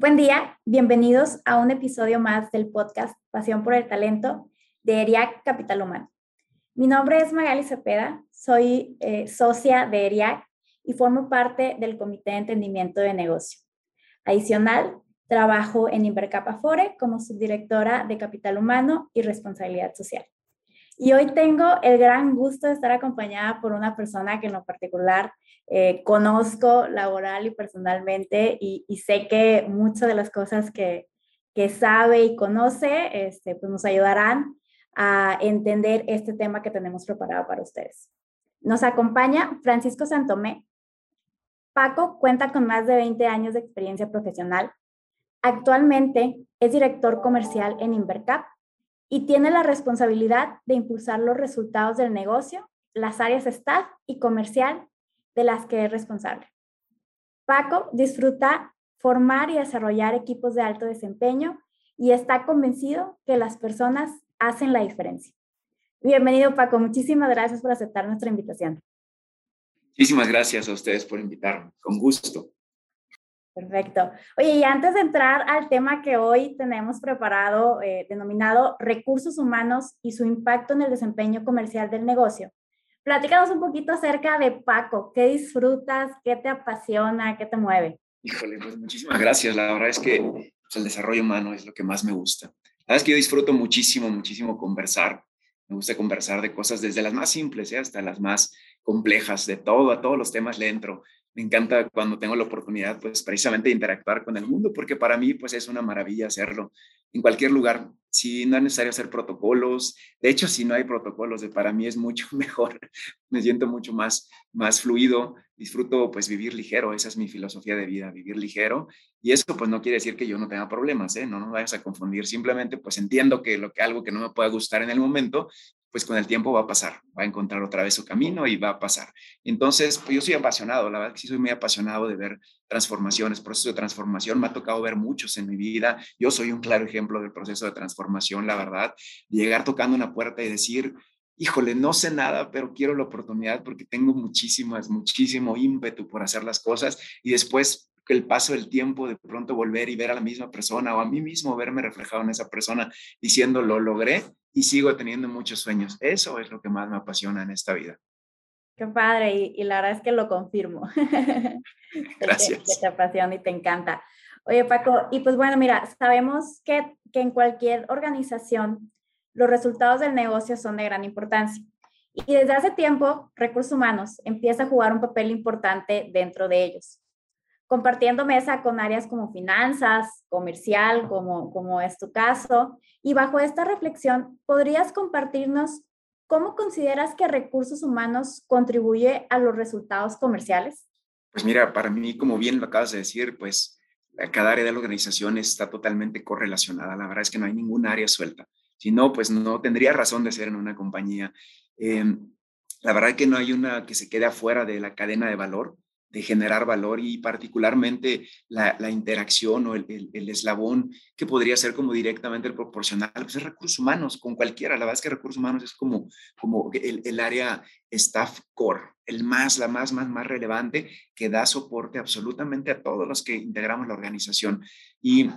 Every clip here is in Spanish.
Buen día, bienvenidos a un episodio más del podcast Pasión por el Talento de ERIAC Capital Humano. Mi nombre es Magali Cepeda, soy eh, socia de ERIAC y formo parte del Comité de Entendimiento de Negocio. Adicional, trabajo en Invercap Afore como subdirectora de Capital Humano y Responsabilidad Social. Y hoy tengo el gran gusto de estar acompañada por una persona que en lo particular eh, conozco laboral y personalmente y, sé que muchas de las cosas que, que sabe y conoce este, pues nos ayudarán a entender este tema que tenemos preparado para ustedes. Nos acompaña Francisco Santomé. Paco cuenta con más de 20 años de experiencia profesional. Actualmente es director comercial en Invercap y tiene la responsabilidad de impulsar los resultados del negocio, las áreas staff y comercial de las que es responsable. Paco disfruta formar y desarrollar equipos de alto desempeño y está convencido que las personas hacen la diferencia. Bienvenido Paco, muchísimas gracias por aceptar nuestra invitación. Muchísimas gracias a ustedes por invitarme, con gusto. Perfecto. Oye, y antes de entrar al tema que hoy tenemos preparado, eh, denominado recursos humanos y su impacto en el desempeño comercial del negocio, platícanos un poquito acerca de Paco. ¿Qué disfrutas? ¿Qué te apasiona? ¿Qué te mueve? Híjole, pues muchísimas gracias. La verdad es que pues, el desarrollo humano es lo que más me gusta. La verdad es que yo disfruto muchísimo, muchísimo conversar. Me gusta conversar de cosas desde las más simples ¿eh? hasta las más complejas, de todo, a todos los temas le entro me encanta cuando tengo la oportunidad, pues precisamente de interactuar con el mundo, porque para mí, pues es una maravilla hacerlo en cualquier lugar. Si no es necesario hacer protocolos, de hecho, si no hay protocolos, para mí es mucho mejor. Me siento mucho más, más fluido, disfruto pues vivir ligero, esa es mi filosofía de vida, vivir ligero. Y eso pues no quiere decir que yo no tenga problemas, ¿eh? no nos vayas a confundir, simplemente pues entiendo que, lo que algo que no me pueda gustar en el momento, pues con el tiempo va a pasar, va a encontrar otra vez su camino y va a pasar. Entonces, pues yo soy apasionado, la verdad que sí soy muy apasionado de ver transformaciones, procesos de transformación, me ha tocado ver muchos en mi vida, yo soy un claro ejemplo del proceso de transformación, la verdad, llegar tocando una puerta y decir, híjole, no sé nada, pero quiero la oportunidad porque tengo muchísimas, muchísimo ímpetu por hacer las cosas y después el paso del tiempo de pronto volver y ver a la misma persona o a mí mismo verme reflejado en esa persona diciendo lo logré y sigo teniendo muchos sueños. Eso es lo que más me apasiona en esta vida. Qué padre, y, la verdad es que lo confirmo. Gracias. que, te apasiona y te encanta. Oye, Paco, y pues bueno, mira, sabemos que, que en cualquier organización los resultados del negocio son de gran importancia. Y desde hace tiempo, recursos humanos empieza a jugar un papel importante dentro de ellos compartiendo mesa con áreas como finanzas, comercial, como, como es tu caso. Y bajo esta reflexión, ¿podrías compartirnos cómo consideras que recursos humanos contribuye a los resultados comerciales? Pues mira, para mí, como bien lo acabas de decir, pues cada área de la organización está totalmente correlacionada. La verdad es que no hay ningún área suelta. Si no, pues no tendría razón de ser en una compañía. Em, la verdad es que no hay una que se quede afuera de la cadena de valor de generar valor y particularmente la, interacción o el, eslabón que podría ser como directamente el proporcional, pues es recursos humanos con cualquiera. La verdad es que recursos humanos es como, como el, área staff core, el más, la más, más, más relevante que da soporte absolutamente a todos los que integramos la organización. Y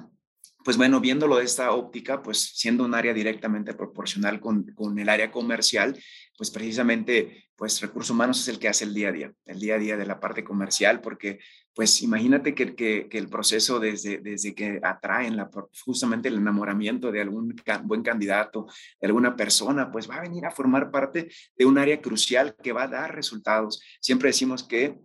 pues bueno, viéndolo de esta óptica, pues siendo un área directamente proporcional con, con, el área comercial, pues precisamente, pues recursos humanos es el que hace el día a día, el día a día de la parte comercial, porque pues imagínate que, que, el proceso desde, desde que atraen la, justamente el enamoramiento de algún buen candidato, de alguna persona, pues va a venir a formar parte de un área crucial que va a dar resultados. Siempre decimos que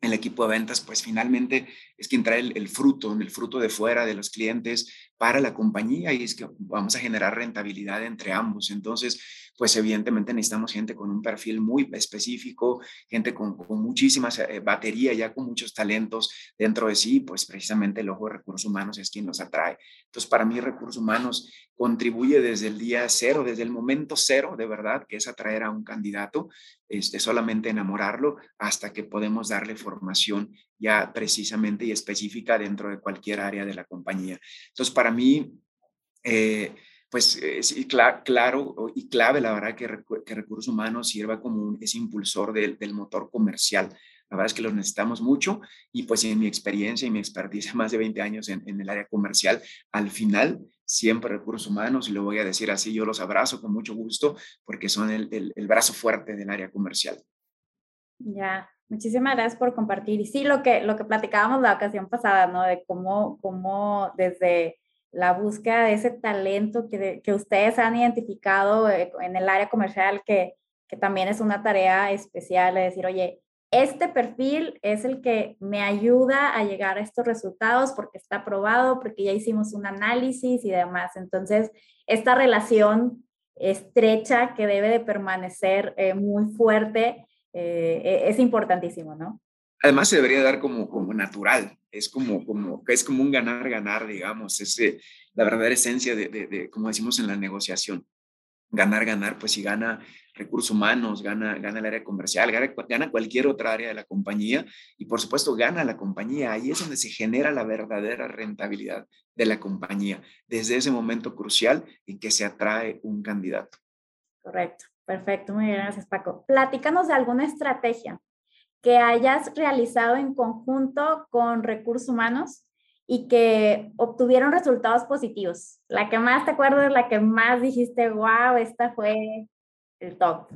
el equipo de ventas, pues finalmente es quien trae el, fruto, el fruto de fuera de los clientes para la compañía y es que vamos a generar rentabilidad entre ambos. Entonces, pues evidentemente necesitamos gente con un perfil muy específico, gente con, con muchísima eh, batería, ya con muchos talentos dentro de sí, pues precisamente el ojo de recursos humanos es quien nos atrae. Entonces, para mí, recursos humanos contribuye desde el día cero, desde el momento cero, de verdad, que es atraer a un candidato, este, solamente enamorarlo hasta que podemos darle formación ya precisamente y específica dentro de cualquier área de la compañía. Entonces, para mí, eh, pues es claro y clave, la verdad, que, que, recursos humanos sirva como un, ese impulsor del, del, motor comercial. La verdad es que los necesitamos mucho y pues en mi experiencia y mi expertise, más de 20 años en, en el área comercial, al final siempre recursos humanos, y lo voy a decir así, yo los abrazo con mucho gusto porque son el, el, el brazo fuerte del área comercial. Ya, muchísimas gracias por compartir. Y sí, lo que, lo que platicábamos la ocasión pasada, ¿no? De cómo, cómo desde la búsqueda de ese talento que, que ustedes han identificado eh, en el área comercial, que, que también es una tarea especial, de decir, oye, este perfil es el que me ayuda a llegar a estos resultados porque está probado, porque ya hicimos un análisis y demás. Entonces, esta relación estrecha que debe de permanecer eh, muy fuerte eh, e, es importantísimo, ¿no? Además se debería dar como, como natural, es como, como, es como un ganar-ganar, digamos, es la verdadera esencia de, de, como decimos en la negociación, ganar-ganar, pues si gana recursos humanos, gana, gana el área comercial, gana, gana, cualquier otra área de la compañía y por supuesto gana la compañía. Ahí es donde se genera la verdadera rentabilidad de la compañía, desde ese momento crucial en que se atrae un candidato. Correcto, perfecto, muy bien, gracias Paco. Platícanos de alguna estrategia que hayas realizado en conjunto con recursos humanos y que obtuvieron resultados positivos. La que más te acuerdas, la que más dijiste, wow, esta fue el top.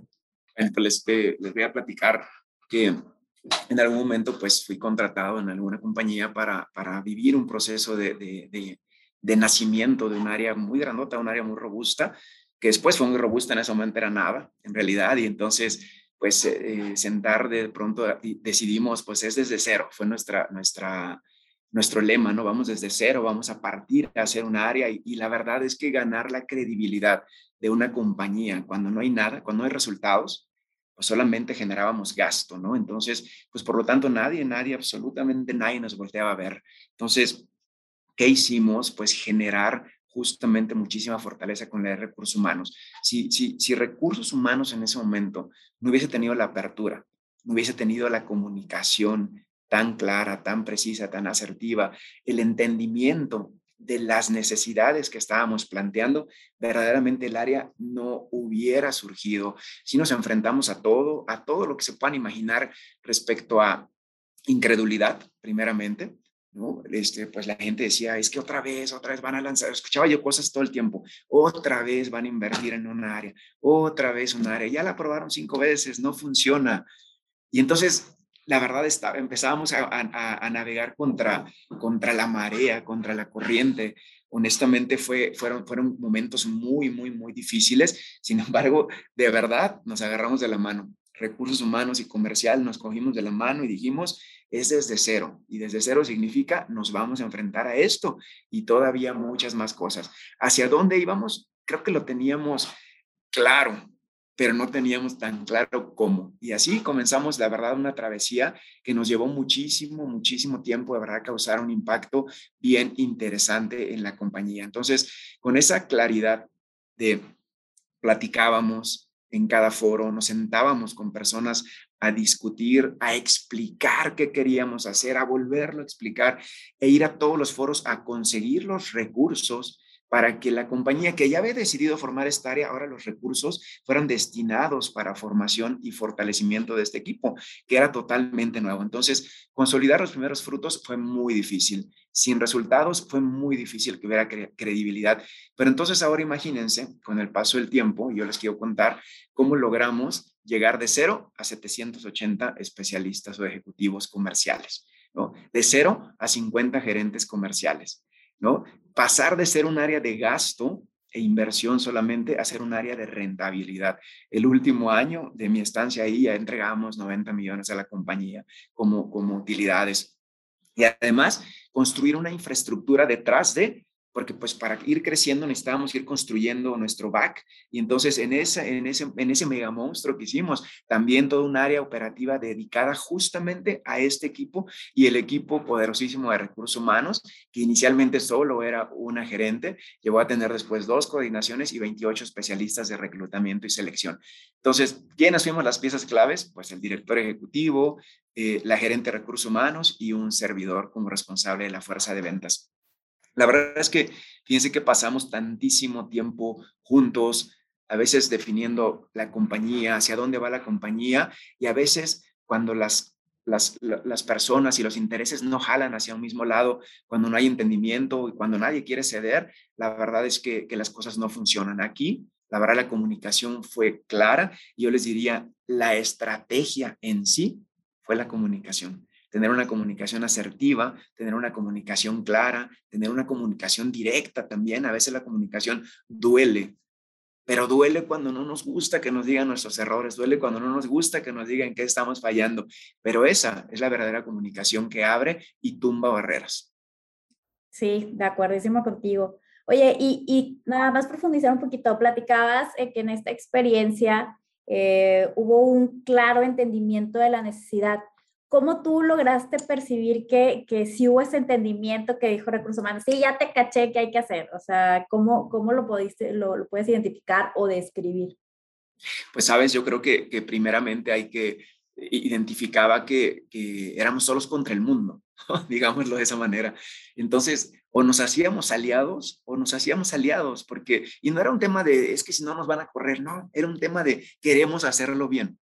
Pues les, les voy a platicar que en algún momento pues fui contratado en alguna compañía para, para vivir un proceso de, de, de, nacimiento de un área muy grandota, un área muy robusta, que después fue muy robusta, en ese momento era nada, en realidad, y entonces pues eh, sentar de pronto decidimos pues es desde cero, fue nuestra, nuestra, nuestro lema, ¿no? Vamos desde cero, vamos a partir a hacer un área y, y la verdad es que ganar la credibilidad de una compañía cuando no hay nada, cuando no hay resultados, pues solamente generábamos gasto, ¿no? Entonces, pues por lo tanto nadie, nadie, absolutamente nadie nos volteaba a ver. Entonces, ¿qué hicimos? Pues generar justamente muchísima fortaleza con la de recursos humanos. Si, si, si recursos humanos en ese momento no hubiese tenido la apertura, no hubiese tenido la comunicación tan clara, tan precisa, tan asertiva, el entendimiento de las necesidades que estábamos planteando, verdaderamente el área no hubiera surgido. Si nos enfrentamos a todo, a todo lo que se puedan imaginar respecto a incredulidad, primeramente, Este, pues la gente decía, es que otra vez, otra vez van a lanzar, escuchaba yo cosas todo el tiempo, otra vez van a invertir en un área, otra vez un área, ya la probaron cinco veces, no funciona. Y entonces la verdad estaba, empezábamos a, navegar contra, contra la marea, contra la corriente. Honestamente fue, fueron, fueron momentos muy, muy, muy difíciles. Sin embargo, de verdad nos agarramos de la mano. Recursos humanos y comercial nos cogimos de la mano y dijimos, es desde cero. Y desde cero significa, nos vamos a enfrentar a esto y todavía muchas más cosas. ¿Hacia dónde íbamos? Creo que lo teníamos claro, pero no teníamos tan claro cómo. Y así comenzamos, la verdad, una travesía que nos llevó muchísimo, muchísimo tiempo, de verdad, causar un impacto bien interesante en la compañía. Entonces, con esa claridad de platicábamos en cada foro, nos sentábamos con personas a discutir, a explicar qué queríamos hacer, a volverlo a explicar e ir a todos los foros a conseguir los recursos para que la compañía que ya había decidido formar esta área, ahora los recursos fueran destinados para formación y fortalecimiento de este equipo, que era totalmente nuevo. Entonces, consolidar los primeros frutos fue muy difícil. Sin resultados fue muy difícil que hubiera credibilidad. Pero entonces ahora imagínense, con el paso del tiempo, yo les quiero contar cómo logramos llegar de cero a 780 especialistas o ejecutivos comerciales, ¿no? De cero a 50 gerentes comerciales. ¿no? Pasar de ser un área de gasto e inversión solamente a ser un área de rentabilidad. El último año de mi estancia ahí ya entregamos 90 millones a la compañía como, como utilidades. Y además, construir una infraestructura detrás de porque pues para ir creciendo necesitábamos ir construyendo nuestro back y entonces en, esa, en, ese, en ese mega monstruo que hicimos, también toda un área operativa dedicada justamente a este equipo y el equipo poderosísimo de recursos humanos, que inicialmente solo era una gerente, llegó a tener después dos coordinaciones y 28 especialistas de reclutamiento y selección. Entonces, ¿quiénes fuimos las piezas claves? Pues el director ejecutivo, eh, la gerente de recursos humanos y un servidor como responsable de la fuerza de ventas. La verdad es que fíjense que pasamos tantísimo tiempo juntos, a veces definiendo la compañía, hacia dónde va la compañía, y a veces cuando las, las, las personas y los intereses no jalan hacia un mismo lado, cuando no hay entendimiento y cuando nadie quiere ceder, la verdad es que, que las cosas no funcionan. Aquí, la verdad, la comunicación fue clara y yo les diría, la estrategia en sí fue la comunicación tener una comunicación asertiva, tener una comunicación clara, tener una comunicación directa también. A veces la comunicación duele, pero duele cuando no nos gusta que nos digan nuestros errores, duele cuando no nos gusta que nos digan que estamos fallando, pero esa es la verdadera comunicación que abre y tumba barreras. Sí, de acuerdísimo contigo. Oye, y, nada más profundizar un poquito, platicabas que en esta experiencia eh, hubo un claro entendimiento de la necesidad ¿Cómo tú lograste percibir que, que sí hubo ese entendimiento que dijo Recursos Humanos? Sí, ya te caché que hay que hacer. O sea, ¿cómo, cómo lo, pudiste, lo, puedes identificar o describir? Pues sabes, yo creo que, que primeramente hay que identificaba que, que éramos solos contra el mundo, digámoslo de esa manera. Entonces, o nos hacíamos aliados o nos hacíamos aliados, porque, y no era un tema de, es que si no nos van a correr, no, era un tema de queremos hacerlo bien.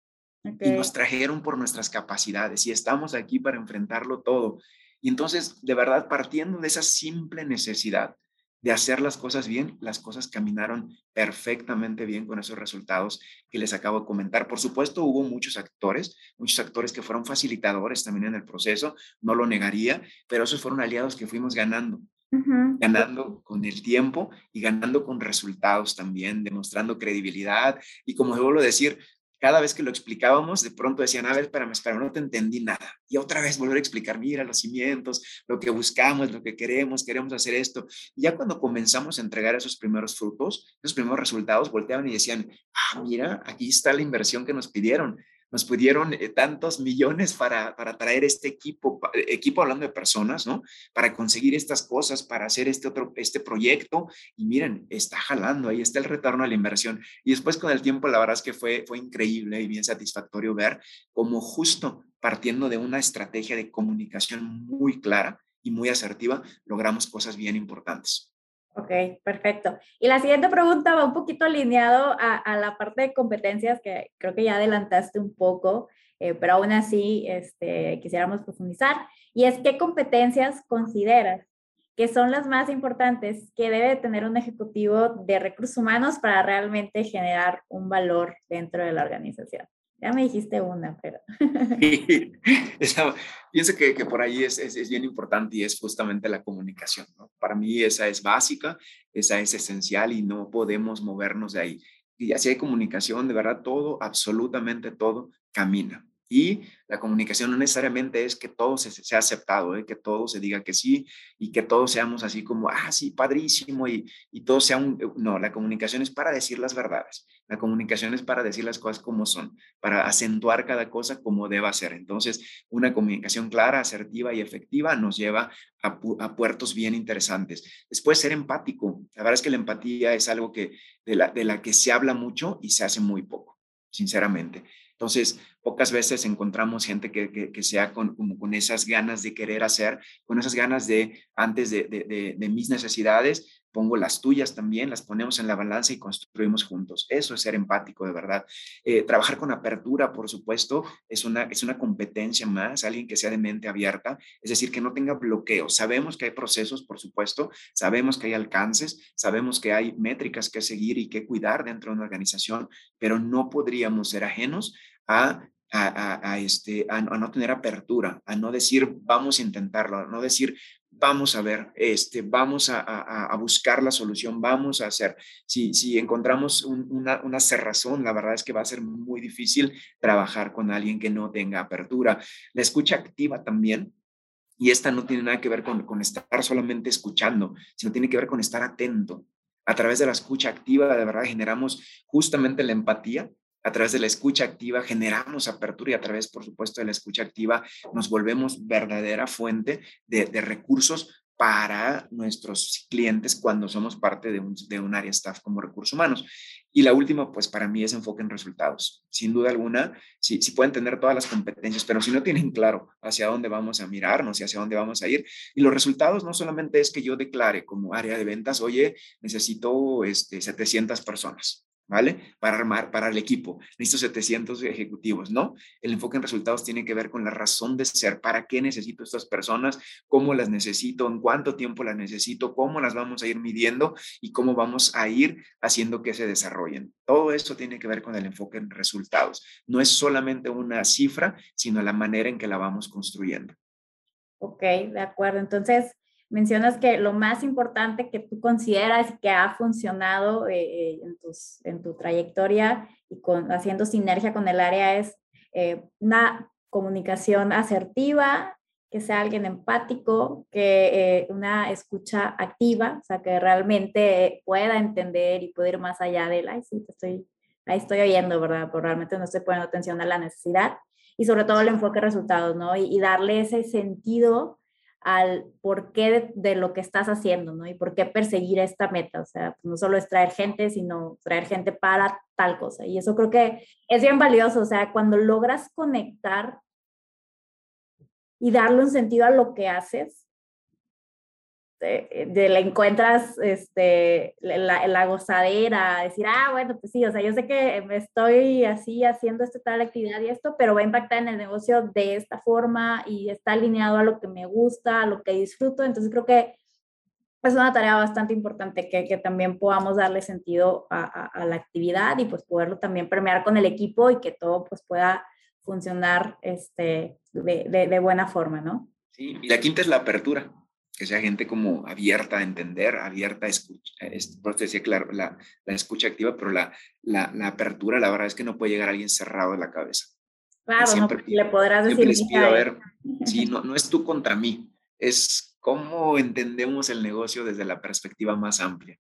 Y nos trajeron por nuestras capacidades y estamos aquí para enfrentarlo todo. Y entonces, de verdad, partiendo de esa simple necesidad de hacer las cosas bien, las cosas caminaron perfectamente bien con esos resultados que les acabo de comentar. Por supuesto, hubo muchos actores, muchos actores que fueron facilitadores también en el proceso, no lo negaría, pero esos fueron aliados que fuimos ganando, ganando con el tiempo y ganando con resultados también, demostrando credibilidad. Y como debo decir, cada vez que lo explicábamos, de pronto decían, a ver, espérame, espérame, no te entendí nada. Y otra vez volver a explicar, mira, los cimientos, lo que buscamos, lo que queremos, queremos hacer esto. Y ya cuando comenzamos a entregar esos primeros frutos, esos primeros resultados, volteaban y decían, ah, mira, aquí está la inversión que nos pidieron nos pudieron eh, tantos millones para, para traer este equipo, equipo hablando de personas, ¿no? Para conseguir estas cosas, para hacer este otro, este proyecto. Y miren, está jalando, ahí está el retorno a la inversión. Y después con el tiempo, la verdad es que fue, fue increíble y bien satisfactorio ver cómo justo partiendo de una estrategia de comunicación muy clara y muy asertiva, logramos cosas bien importantes. Ok, perfecto. Y la siguiente pregunta va un poquito alineado a, la parte de competencias que creo que ya adelantaste un poco, eh, pero aún así este, quisiéramos profundizar. Y es, ¿qué competencias consideras que son las más importantes que debe tener un ejecutivo de recursos humanos para realmente generar un valor dentro de la organización? Ya me dijiste una, pero... pienso que, que, por ahí es, es, bien importante y es justamente la comunicación. ¿no? Para mí esa es básica, esa es esencial y no podemos movernos de ahí. Y así hay comunicación, de verdad, todo, absolutamente todo camina. Y la comunicación no necesariamente es que todo se, sea aceptado, ¿eh? que todo se diga que sí y que todos seamos así como, ah, sí, padrísimo y, y todo sea un... No, la comunicación es para decir las verdades. La comunicación es para decir las cosas como son, para acentuar cada cosa como deba ser. Entonces, una comunicación clara, asertiva y efectiva nos lleva a, a puertos bien interesantes. Después, ser empático. La verdad es que la empatía es algo que, de, la, de la que se habla mucho y se hace muy poco, sinceramente. Entonces, pocas veces encontramos gente que, que, sea con, como con esas ganas de querer hacer, con esas ganas de, antes de, de, de, mis necesidades, pongo las tuyas también, las ponemos en la balanza y construimos juntos. Eso es ser empático, de verdad. Eh, trabajar con apertura, por supuesto, es una, es una competencia más, alguien que sea de mente abierta, es decir, que no tenga bloqueos. Sabemos que hay procesos, por supuesto, sabemos que hay alcances, sabemos que hay métricas que seguir y que cuidar dentro de una organización, pero no podríamos ser ajenos a a, este, a, no tener apertura, a no decir vamos a intentarlo, a no decir vamos a ver, este, vamos a, buscar la solución, vamos a hacer. Si, si encontramos una, una cerrazón, la verdad es que va a ser muy difícil trabajar con alguien que no tenga apertura. La escucha activa también Y esta no tiene nada que ver con, con estar solamente escuchando, sino tiene que ver con estar atento. A través de la escucha activa, de verdad, generamos justamente la empatía a través de la escucha activa generamos apertura y a través, por supuesto, de la escucha activa nos volvemos verdadera fuente de, recursos para nuestros clientes cuando somos parte de un, de un área staff como recursos humanos. Y la última, pues para mí es enfoque en resultados. Sin duda alguna, si sí, pueden tener todas las competencias, pero si no tienen claro hacia dónde vamos a mirarnos y hacia dónde vamos a ir, y los resultados no solamente es que yo declare como área de ventas, oye, necesito este, 700 personas. ¿Vale? Para armar, para el equipo. Necesito 700 ejecutivos, ¿no? El enfoque en resultados tiene que ver con la razón de ser, para qué necesito estas personas, cómo las necesito, en cuánto tiempo las necesito, cómo las vamos a ir midiendo y cómo vamos a ir haciendo que se desarrollen. Todo esto tiene que ver con el enfoque en resultados. No es solamente una cifra, sino la manera en que la vamos construyendo. Ok, de acuerdo. Entonces, mencionas que lo más importante que tú consideras que ha funcionado eh, eh, en, tus, en, tu trayectoria y con, haciendo sinergia con el área es eh, una comunicación asertiva, que sea alguien empático, que una escucha activa, o sea, que realmente pueda entender y pueda ir más allá de, ay, sí, estoy, ahí estoy oyendo, ¿verdad? Pero realmente no estoy poniendo atención a la necesidad. Y sobre todo el enfoque de resultados, ¿no? y darle ese sentido al por qué de, lo que estás haciendo, ¿no? Y por qué perseguir esta meta. O sea, pues, no solo es traer gente, sino traer gente para tal cosa. Y eso creo que es bien valioso. O sea, cuando logras conectar y darle un sentido a lo que haces, este, de, la encuentras este, la, la, gozadera, decir, ah, bueno, pues sí, o sea, yo sé que me estoy así haciendo esta tal actividad y esto, pero va a impactar en el negocio de esta forma y está alineado a lo que me gusta, a lo que disfruto. Entonces creo que es una tarea bastante importante que, que también podamos darle sentido a, a, la actividad y pues poderlo también premiar con el equipo y que todo pues pueda funcionar este, de, de, de buena forma, ¿no? Sí, y la quinta es la apertura que sea gente como abierta a entender, abierta a escuchar. Por eso decía, claro, la, la escucha activa, pero la, la, la, apertura, la verdad es que no puede llegar alguien cerrado de la cabeza. Claro, siempre, no, le podrás decir. Les pido, a ver, sí, no, no es tú contra mí, es cómo entendemos el negocio desde la perspectiva más amplia.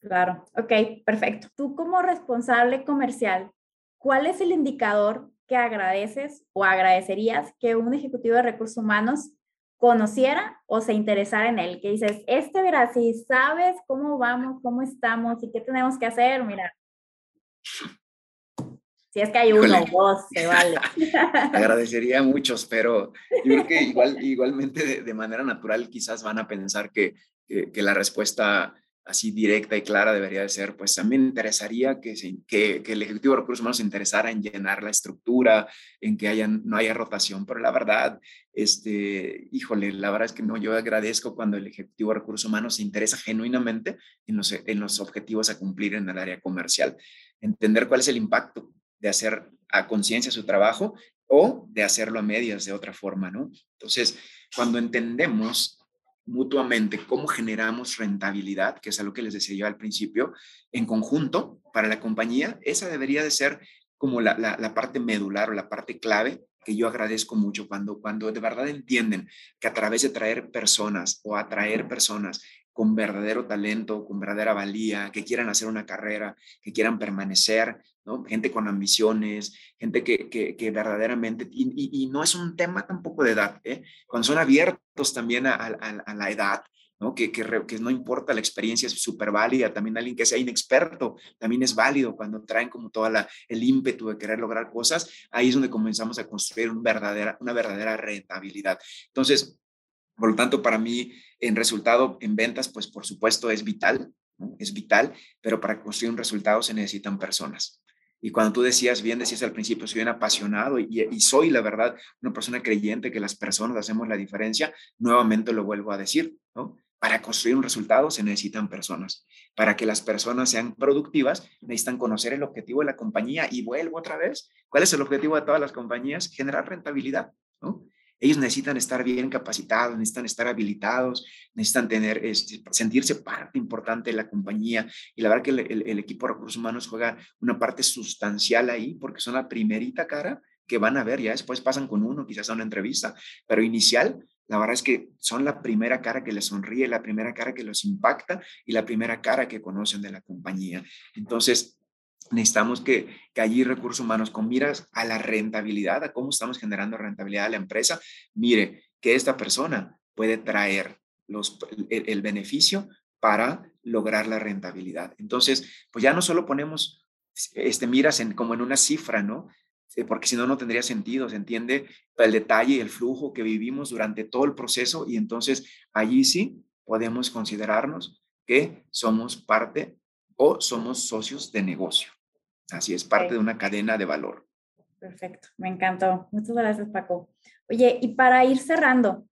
Claro, ok, perfecto. Tú como responsable comercial, ¿cuál es el indicador que agradeces o agradecerías que un ejecutivo de recursos humanos conociera o se interesara en él, que dices, este verá, si sabes cómo vamos, cómo estamos y qué tenemos que hacer, mira. Si es que hay uno o dos, se vale. Agradecería a muchos, pero yo creo que igual, igualmente de, manera natural quizás van a pensar que, que, que la respuesta así directa y clara debería de ser, pues también interesaría que, que, que, el Ejecutivo de Recursos Humanos se interesara en llenar la estructura, en que haya, no haya rotación, pero la verdad, este, híjole, la verdad es que no, yo agradezco cuando el Ejecutivo de Recursos Humanos se interesa genuinamente en los, en los objetivos a cumplir en el área comercial, entender cuál es el impacto de hacer a conciencia su trabajo o de hacerlo a medias de otra forma, ¿no? Entonces, cuando entendemos mutuamente cómo generamos rentabilidad, que es algo que les decía yo al principio, en conjunto para la compañía, esa debería de ser como la, la, parte medular o la parte clave que yo agradezco mucho cuando, cuando de verdad entienden que a través de traer personas o atraer personas con verdadero talento, con verdadera valía, que quieran hacer una carrera, que quieran permanecer, ¿no? Gente con ambiciones, gente que, que, verdaderamente, y, no es un tema tampoco de edad, ¿eh? Cuando son abiertos también a, la edad, ¿no? Que, no importa la experiencia, es súper válida, también alguien que sea inexperto, también es válido cuando traen como toda la, el ímpetu de querer lograr cosas, ahí es donde comenzamos a construir verdadera, una verdadera rentabilidad. Entonces, por lo tanto, para mí, en resultado, en ventas, pues por supuesto es vital, es vital, pero para construir un resultado se necesitan personas. Y cuando tú decías, bien decías al principio, soy un apasionado y, soy, la verdad, una persona creyente que las personas hacemos la diferencia, nuevamente lo vuelvo a decir, ¿no? Para construir un resultado se necesitan personas. Para que las personas sean productivas, necesitan conocer el objetivo de la compañía y vuelvo otra vez. ¿Cuál es el objetivo de todas las compañías? Generar rentabilidad. Ellos necesitan estar bien capacitados, necesitan estar habilitados, necesitan tener, este, sentirse parte importante de la compañía. Y la verdad que el, equipo de recursos humanos juega una parte sustancial ahí porque son la primerita cara que van a ver, ya después pasan con uno, quizás a una entrevista, pero inicial la verdad es que son la primera cara que les sonríe, la primera cara que los impacta y la primera cara que conocen de la compañía. Entonces, necesitamos que, que allí recursos humanos con miras a la rentabilidad, a cómo estamos generando rentabilidad a la empresa, mire que esta persona puede traer los, el, beneficio para lograr la rentabilidad. Entonces, pues ya no solo ponemos este, miras en, como en una cifra, ¿no? Eh, porque si no, no tendría sentido, se entiende el detalle y el flujo que vivimos durante todo el proceso y entonces allí sí podemos considerarnos que somos parte o somos socios de negocio. Así es, parte de una cadena de valor. Perfecto, me encantó. Muchas gracias, Paco. Oye, y para ir cerrando,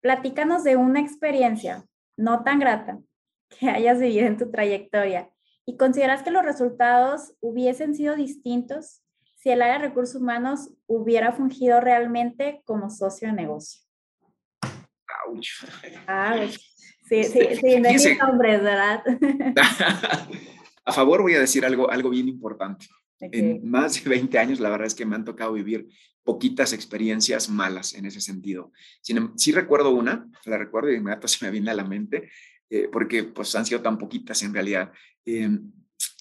platícanos de una experiencia no tan grata que hayas vivido en tu trayectoria y consideras que los resultados hubiesen sido distintos si el área de recursos humanos hubiera fungido realmente como socio de negocio. Ouch. Ah, sí, sí, sí, de nombres, ¿verdad? a favor voy a decir algo, algo bien importante. En más de 20 años, la verdad es que me han tocado vivir poquitas experiencias malas en ese sentido. Em, sí, recuerdo una, la recuerdo y de inmediato se me viene a la mente, eh, porque pues han sido tan poquitas en realidad. Em,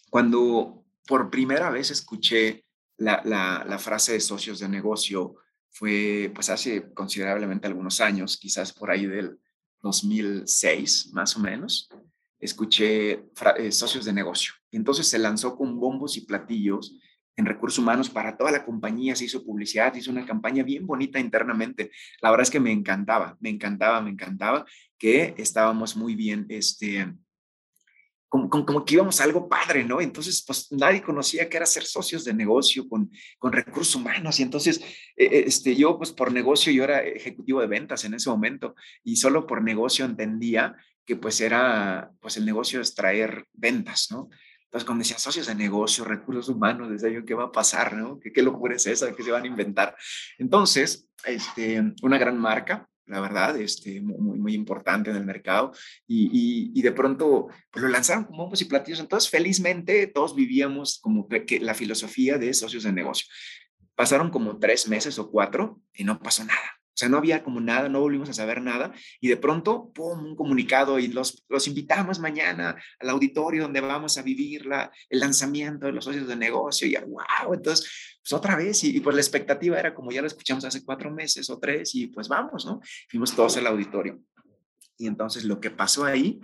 cuando por primera vez escuché la, la, frase de socios de negocio, fue pues hace considerablemente algunos años, quizás por ahí del 2006 más o menos, escuché eh, socios de negocio. Entonces se lanzó con bombos y platillos en recursos humanos para toda la compañía, se hizo publicidad, hizo una campaña bien bonita internamente. La verdad es que me encantaba, me encantaba, me encantaba que estábamos muy bien, este, como, como, que íbamos a algo padre, ¿no? Entonces, pues nadie conocía que era ser socios de negocio con, con recursos humanos. Y entonces, eh, eh, este, yo, pues por negocio, yo era ejecutivo de ventas en ese momento y solo por negocio entendía que pues era, pues el negocio es traer ventas, ¿no? Entonces, cuando decía socios de negocio, recursos humanos, decía yo, ¿qué va a pasar? ¿no? ¿Qué, qué locura es esa? ¿Qué se van a inventar? Entonces, este, una gran marca, la verdad, este, muy, muy importante en el mercado. Y, y, de pronto pues lo lanzaron como bombos y platillos. Entonces, felizmente, todos vivíamos como que la filosofía de socios de negocio. Pasaron como tres meses o cuatro y no pasó nada. Sea, no había como nada, no volvimos a saber nada y de pronto, ¡pum!, un comunicado y los, los invitamos mañana al auditorio donde vamos a vivir la, el lanzamiento de los socios de negocio y wow, entonces, pues otra vez y, pues la expectativa era como ya lo escuchamos hace cuatro meses o tres y pues vamos, ¿no? Fuimos todos al auditorio. Y entonces lo que pasó ahí,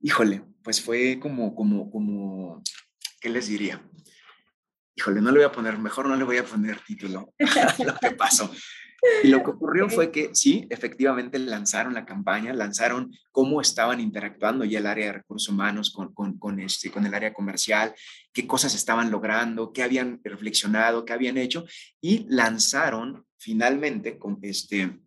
híjole, pues fue como, como, como, ¿qué les diría? Híjole, no le voy a poner, mejor no le voy a poner título lo que pasó. Y lo que ocurrió fue que sí, efectivamente lanzaron la campaña, lanzaron cómo estaban interactuando ya el área de recursos humanos con, con, con, este, con el área comercial, qué cosas estaban logrando, qué habían reflexionado, qué habían hecho, y lanzaron finalmente con este,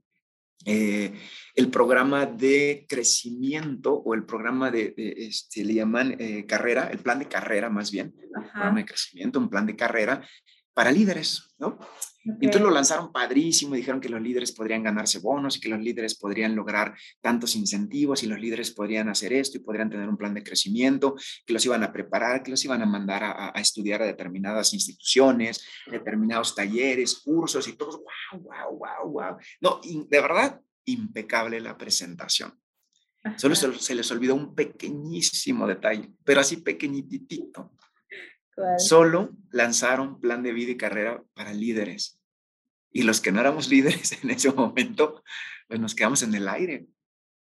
eh, el programa de crecimiento o el programa de, este, le llaman eh, carrera, el plan de carrera más bien, programa de crecimiento, un plan de carrera para líderes, ¿no? Entonces lo lanzaron padrísimo, dijeron que los líderes podrían ganarse bonos y que los líderes podrían lograr tantos incentivos y los líderes podrían hacer esto y podrían tener un plan de crecimiento, que los iban a preparar, que los iban a mandar a, estudiar a determinadas instituciones, determinados talleres, cursos y todo. ¡Wow, wow, wow, wow! No, de verdad, impecable la presentación. Solo se, se les olvidó un pequeñísimo detalle, pero así pequeñitito Solo lanzaron plan de vida y carrera para líderes. Y los que no éramos líderes en ese momento, pues nos quedamos en el aire.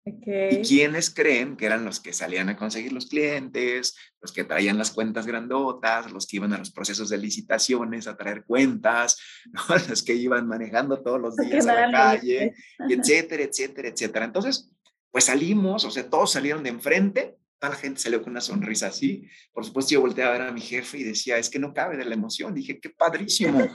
¿Y quiénes creen que eran los que salían a conseguir los clientes, los que traían las cuentas grandotas, los que iban a los procesos de licitaciones a traer cuentas, los que iban manejando todos los días a la calle, y etcétera, etcétera, etcétera? Entonces, pues salimos, o sea, todos salieron de enfrente toda la gente salió con una sonrisa así. Por supuesto, yo volteé a ver a mi jefe y decía, es que no cabe de la emoción. Dije, qué padrísimo.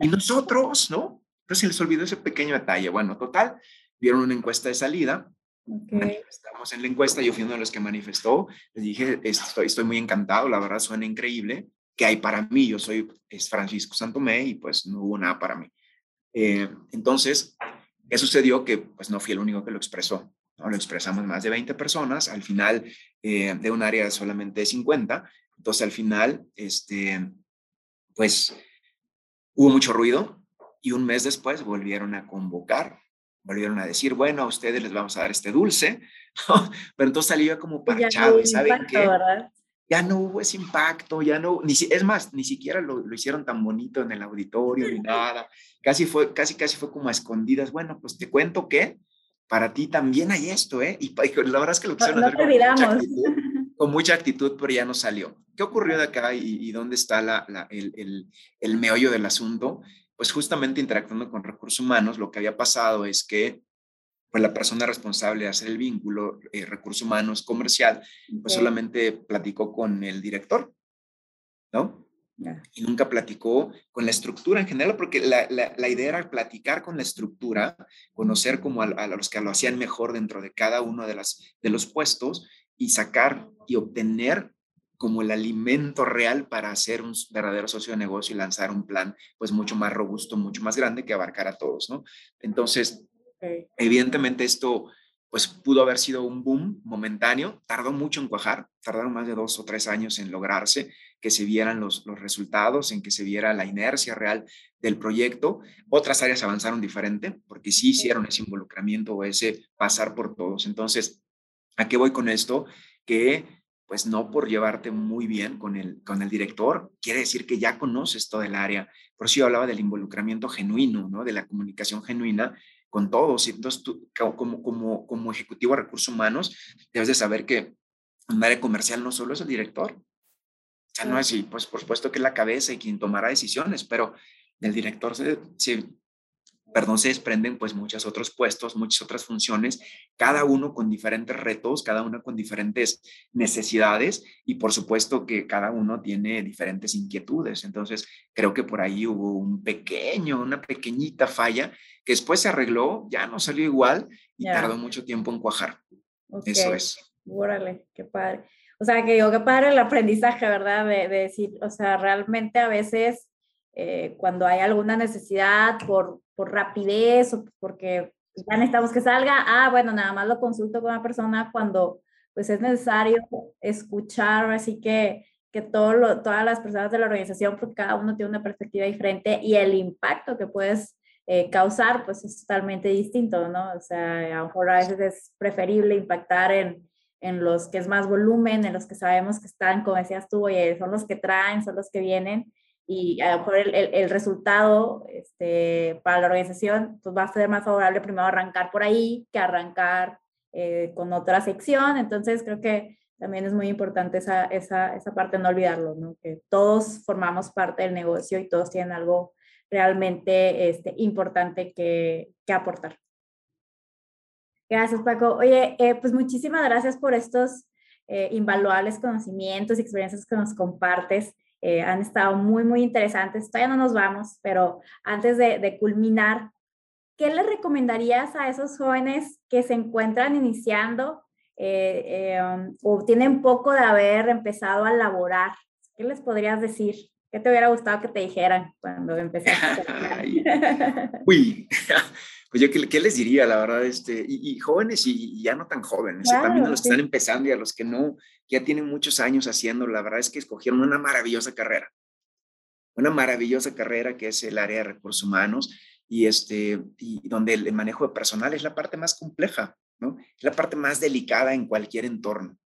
Y nosotros, ¿no? Pero se les olvidó ese pequeño detalle. Bueno, total, vieron una encuesta de salida. Estamos en la encuesta, yo fui uno de los que manifestó. Les dije, estoy, estoy muy encantado, la verdad suena increíble. ¿Qué hay para mí? Yo soy es Francisco Santomé y pues no hubo nada para mí. Eh, entonces, ¿qué sucedió? Que pues no fui el único que lo expresó. ¿No? Lo expresamos más de 20 personas, al final eh, de un área de solamente 50. Entonces, al final, este, pues hubo mucho ruido y un mes después volvieron a convocar volvieron a decir, bueno, a ustedes les vamos a dar este dulce, pero entonces salió como parchado, ¿saben qué? Ya no hubo ese impacto, ya no, ni, es más, ni siquiera lo, lo, hicieron tan bonito en el auditorio ni nada, casi fue, casi, casi fue como a escondidas, bueno, pues te cuento que para ti también hay esto, ¿eh? Y la verdad es que lo quisieron no, hacer con, mucha actitud, pero ya no salió. ¿Qué ocurrió de acá y, dónde está la, la, el, el, el meollo del asunto? Pues justamente interactuando con recursos humanos, lo que había pasado es que pues la persona responsable de hacer el vínculo, eh, recursos humanos, comercial, pues solamente platicó con el director, ¿no? Y nunca platicó con la estructura en general, porque la, la, idea era platicar con la estructura, conocer como a, los que lo hacían mejor dentro de cada uno de, las, de los puestos y sacar y obtener como el alimento real para hacer un verdadero socio de negocio y lanzar un plan pues mucho más robusto, mucho más grande que abarcar a todos, ¿no? Entonces, Evidentemente esto pues pudo haber sido un boom momentáneo, tardó mucho en cuajar, tardaron más de dos o tres años en lograrse, que se vieran los, los resultados, en que se viera la inercia real del proyecto. Otras áreas avanzaron diferente, porque sí hicieron ese involucramiento o ese pasar por todos. Entonces, ¿a qué voy con esto? Que pues no por llevarte muy bien con el, con el director, quiere decir que ya conoces todo el área. Por eso yo hablaba del involucramiento genuino, ¿no? De la comunicación genuina con todos. Y entonces tú, como, como, como ejecutivo de recursos humanos, debes de saber que un área comercial no solo es el director. O sea, no es así, pues por supuesto que es la cabeza y quien tomará decisiones, pero el director se, perdón, se desprenden pues muchos otros puestos, muchas otras funciones, cada uno con diferentes retos, cada uno con diferentes necesidades y por supuesto que cada uno tiene diferentes inquietudes. Entonces, creo que por ahí hubo un pequeño, una pequeñita falla que después se arregló, ya no salió igual y tardó mucho tiempo en cuajar. Eso es. Órale, qué padre. O sea, que digo, qué padre el aprendizaje, ¿verdad? De, de decir, o sea, realmente a veces eh, cuando hay alguna necesidad por, por rapidez o porque ya necesitamos que salga, ah, bueno, nada más lo consulto con la persona cuando pues es necesario escuchar, así que, que todo lo, todas las personas de la organización, porque cada uno tiene una perspectiva diferente y el impacto que puedes eh, causar, pues es totalmente distinto, ¿no? O sea, a lo mejor a veces es preferible impactar en, en los que es más volumen, en los que sabemos que están, como decías tú, oye, son los que traen, son los que vienen, y a lo mejor el, el, resultado este, para la organización pues va a ser más favorable primero arrancar por ahí que arrancar eh, con otra sección. Entonces creo que también es muy importante esa, esa, esa parte, no olvidarlo, ¿no? que todos formamos parte del negocio y todos tienen algo realmente este, importante que, que aportar. Gracias, Paco. Oye, eh, pues muchísimas gracias por estos eh, invaluables conocimientos y experiencias que nos compartes. Eh, han estado muy, muy interesantes. Todavía no nos vamos, pero antes de, culminar, ¿qué le recomendarías a esos jóvenes que se encuentran iniciando eh, eh, um, o tienen poco de haber empezado a laborar? ¿Qué les podrías decir? ¿Qué te hubiera gustado que te dijeran cuando empezaste? Uy, pues yo qué, les diría, la verdad, este, y, jóvenes y, ya no tan jóvenes, también a los que están empezando y a los que no, ya tienen muchos años haciendo, la verdad es que escogieron una maravillosa carrera, una maravillosa carrera que es el área de recursos humanos y, este, y donde el manejo de personal es la parte más compleja, ¿no? Es la parte más delicada en cualquier entorno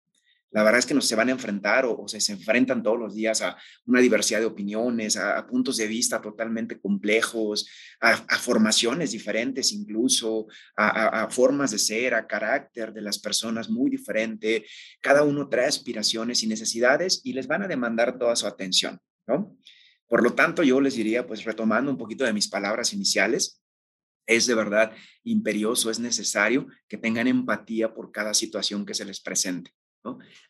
la verdad es que nos se van a enfrentar o, se, enfrentan todos los días a una diversidad de opiniones, a, puntos de vista totalmente complejos, a, formaciones diferentes incluso, a, formas de ser, a carácter de las personas muy diferente. Cada uno trae aspiraciones y necesidades y les van a demandar toda su atención, ¿no? Por lo tanto, yo les diría, pues retomando un poquito de mis palabras iniciales, es de verdad imperioso, es necesario que tengan empatía por cada situación que se les presente.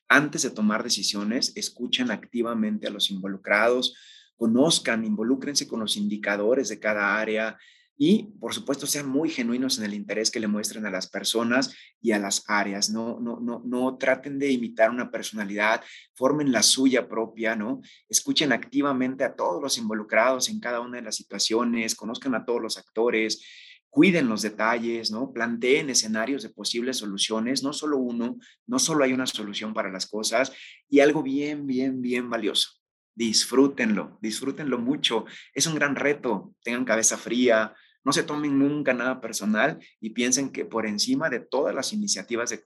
Antes de tomar decisiones, escuchen activamente a los involucrados, conozcan, involúcrense con los indicadores de cada área y, por supuesto, sean muy genuinos en el interés que le muestren a las personas y a las áreas. No, no, no, no traten de imitar una personalidad, formen la suya propia, ¿no? Escuchen activamente a todos los involucrados en cada una de las situaciones, conozcan a todos los actores, cuiden los detalles, ¿no? Planteen escenarios de posibles soluciones, no solo uno, no solo hay una solución para las cosas y algo bien, bien, bien valioso. Disfrútenlo, disfrútenlo mucho. Es un gran reto, tengan cabeza fría, No se tomen nunca nada personal y piensen que por encima de todas las iniciativas de,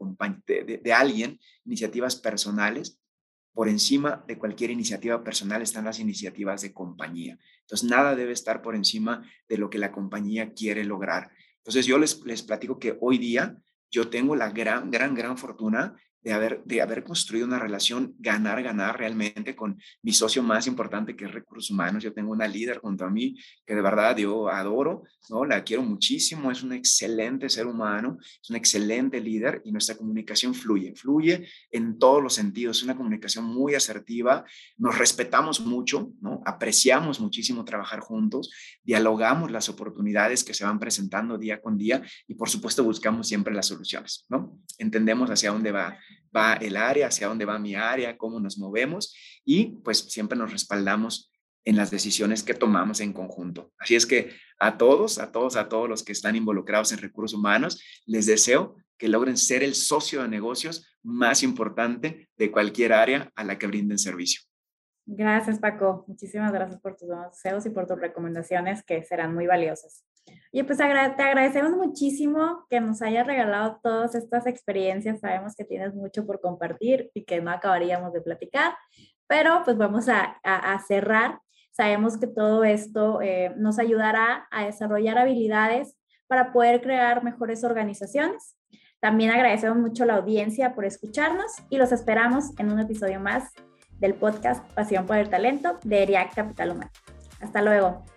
de, de alguien, iniciativas personales, por encima de cualquier iniciativa personal están las iniciativas de compañía. Entonces, nada debe estar por encima de lo que la compañía quiere lograr. Entonces, yo les, les platico que hoy día yo tengo la gran, gran, gran fortuna de haber, de haber construido una relación ganar, ganar realmente con mi socio más importante que es Recursos Humanos. Yo tengo una líder junto a mí que de verdad yo adoro, ¿no? La quiero muchísimo, es un excelente ser humano, es un excelente líder y nuestra comunicación fluye, fluye en todos los sentidos, es una comunicación muy asertiva, nos respetamos mucho, ¿no? Apreciamos muchísimo trabajar juntos, dialogamos las oportunidades que se van presentando día con día y por supuesto buscamos siempre las soluciones, ¿no? Entendemos hacia dónde va va el área, hacia dónde va mi área, cómo nos movemos y pues siempre nos respaldamos en las decisiones que tomamos en conjunto. Así es que a todos, a todos, a todos los que están involucrados en recursos humanos, les deseo que logren ser el socio de negocios más importante de cualquier área a la que brinden servicio. Gracias, Paco. Muchísimas gracias por tus deseos y por tus recomendaciones que serán muy valiosas. Y pues te agradecemos muchísimo que nos hayas regalado todas estas experiencias. Sabemos que tienes mucho por compartir y que no acabaríamos de platicar, pero pues vamos a, a, cerrar. Sabemos que todo esto eh, nos ayudará a desarrollar habilidades para poder crear mejores organizaciones. También agradecemos mucho a la audiencia por escucharnos y los esperamos en un episodio más del podcast Pasión por el Talento de ERIAC Capital Humano. Hasta luego.